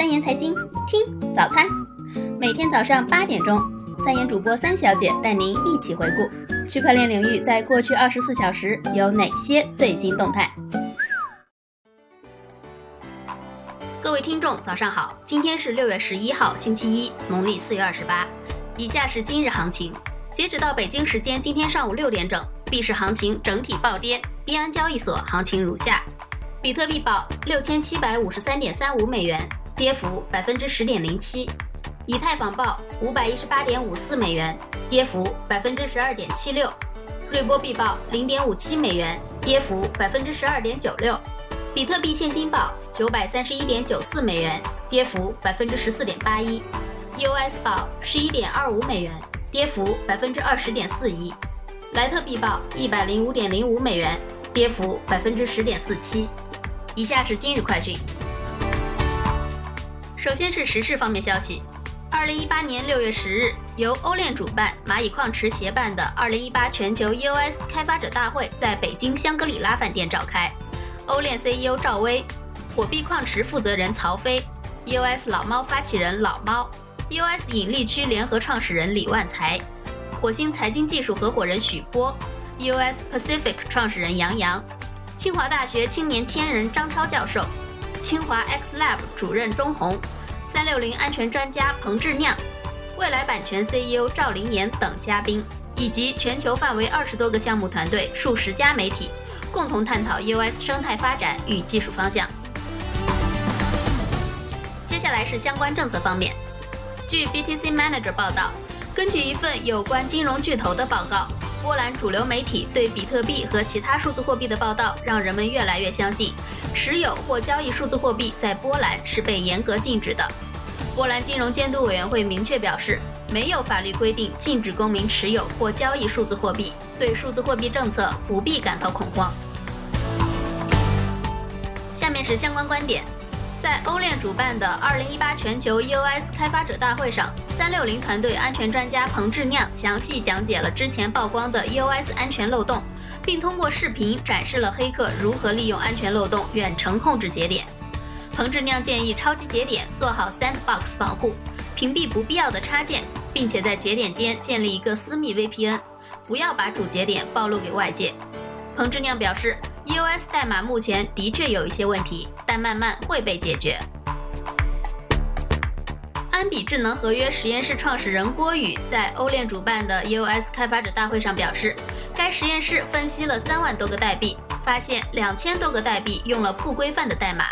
三言财经，听早餐。每天早上八点钟，三言主播三小姐带您一起回顾区块链领域在过去二十四小时有哪些最新动态。各位听众，早上好，今天是六月十一号，星期一，农历四月二十八。以下是今日行情，截止到北京时间今天上午六点整，币市行情整体暴跌，币安交易所行情如下。比特币报六千七百五十三点三五美元，跌幅百分之十点零七；以太坊报五百一十八点五四美元，跌幅百分之十二点七六；瑞波币报零点五七美元，跌幅百分之十二点九六；比特币现金报九百三十一点九四美元，跌幅百分之十四点八一；EOS 报十一点二五美元，跌幅百分之二十点四一；莱特币报一百零五点零五美元，跌幅百分之十点四七。以下是今日快讯。首先是时事方面消息：二零一八年六月十日，由欧链主办、蚂蚁矿池协办的二零一八全球 EOS 开发者大会在北京香格里拉饭店召开。欧链 CEO 赵薇、火币矿池负责人曹飞、EOS 老猫发起人老猫、EOS 引力区联合创始人李万才、火星财经技术合伙人许波、EOS Pacific 创始人杨洋。清华大学青年千人张超教授，清华 X Lab 主任钟红，三六零安全专家彭志酿，未来版权 CEO 赵林岩等嘉宾，以及全球范围二十多个项目团队、数十家媒体，共同探讨 EOS 生态发展与技术方向。接下来是相关政策方面，据 BTC Manager 报道，根据一份有关金融巨头的报告。波兰主流媒体对比特币和其他数字货币的报道，让人们越来越相信，持有或交易数字货币在波兰是被严格禁止的。波兰金融监督委员会明确表示，没有法律规定禁止公民持有或交易数字货币，对数字货币政策不必感到恐慌。下面是相关观点。在欧链主办的2018全球 EOS 开发者大会上，360团队安全专家彭志亮详细讲解了之前曝光的 EOS 安全漏洞，并通过视频展示了黑客如何利用安全漏洞远程控制节点。彭志亮建议超级节点做好 Sandbox 防护，屏蔽不必要的插件，并且在节点间建立一个私密 VPN，不要把主节点暴露给外界。彭志亮表示。EOS 代码目前的确有一些问题，但慢慢会被解决。安比智能合约实验室创始人郭宇在欧链主办的 EOS 开发者大会上表示，该实验室分析了三万多个代币，发现两千多个代币用了不规范的代码，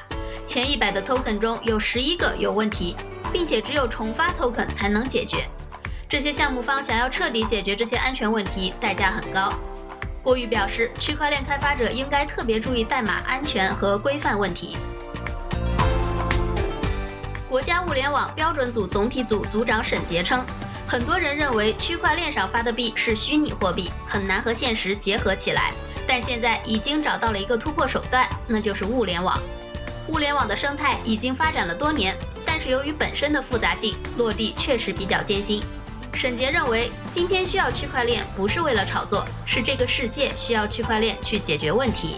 前一百的 token 中有十一个有问题，并且只有重发 token 才能解决。这些项目方想要彻底解决这些安全问题，代价很高。郭宇表示，区块链开发者应该特别注意代码安全和规范问题。国家物联网标准组总体组组长沈杰称，很多人认为区块链上发的币是虚拟货币，很难和现实结合起来。但现在已经找到了一个突破手段，那就是物联网。物联网的生态已经发展了多年，但是由于本身的复杂性，落地确实比较艰辛。沈杰认为，今天需要区块链不是为了炒作，是这个世界需要区块链去解决问题，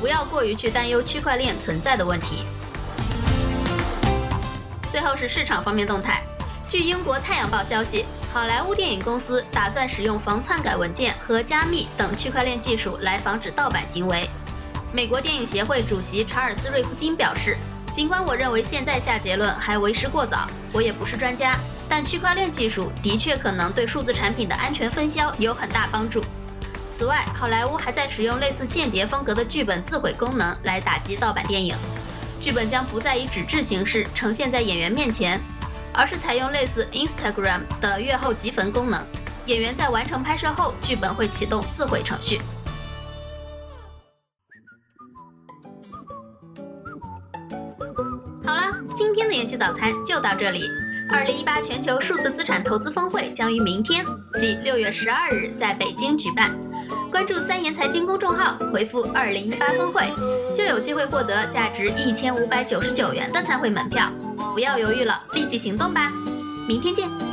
不要过于去担忧区块链存在的问题。最后是市场方面动态，据英国《太阳报》消息，好莱坞电影公司打算使用防篡改文件和加密等区块链技术来防止盗版行为。美国电影协会主席查尔斯·瑞夫金表示，尽管我认为现在下结论还为时过早，我也不是专家。但区块链技术的确可能对数字产品的安全分销有很大帮助。此外，好莱坞还在使用类似间谍风格的剧本自毁功能来打击盗版电影。剧本将不再以纸质形式呈现在演员面前，而是采用类似 Instagram 的阅后即焚功能。演员在完成拍摄后，剧本会启动自毁程序。今天的元气早餐就到这里。二零一八全球数字资产投资峰会将于明天，即六月十二日在北京举办。关注三言财经公众号，回复“二零一八峰会”，就有机会获得价值一千五百九十九元的参会门票。不要犹豫了，立即行动吧！明天见。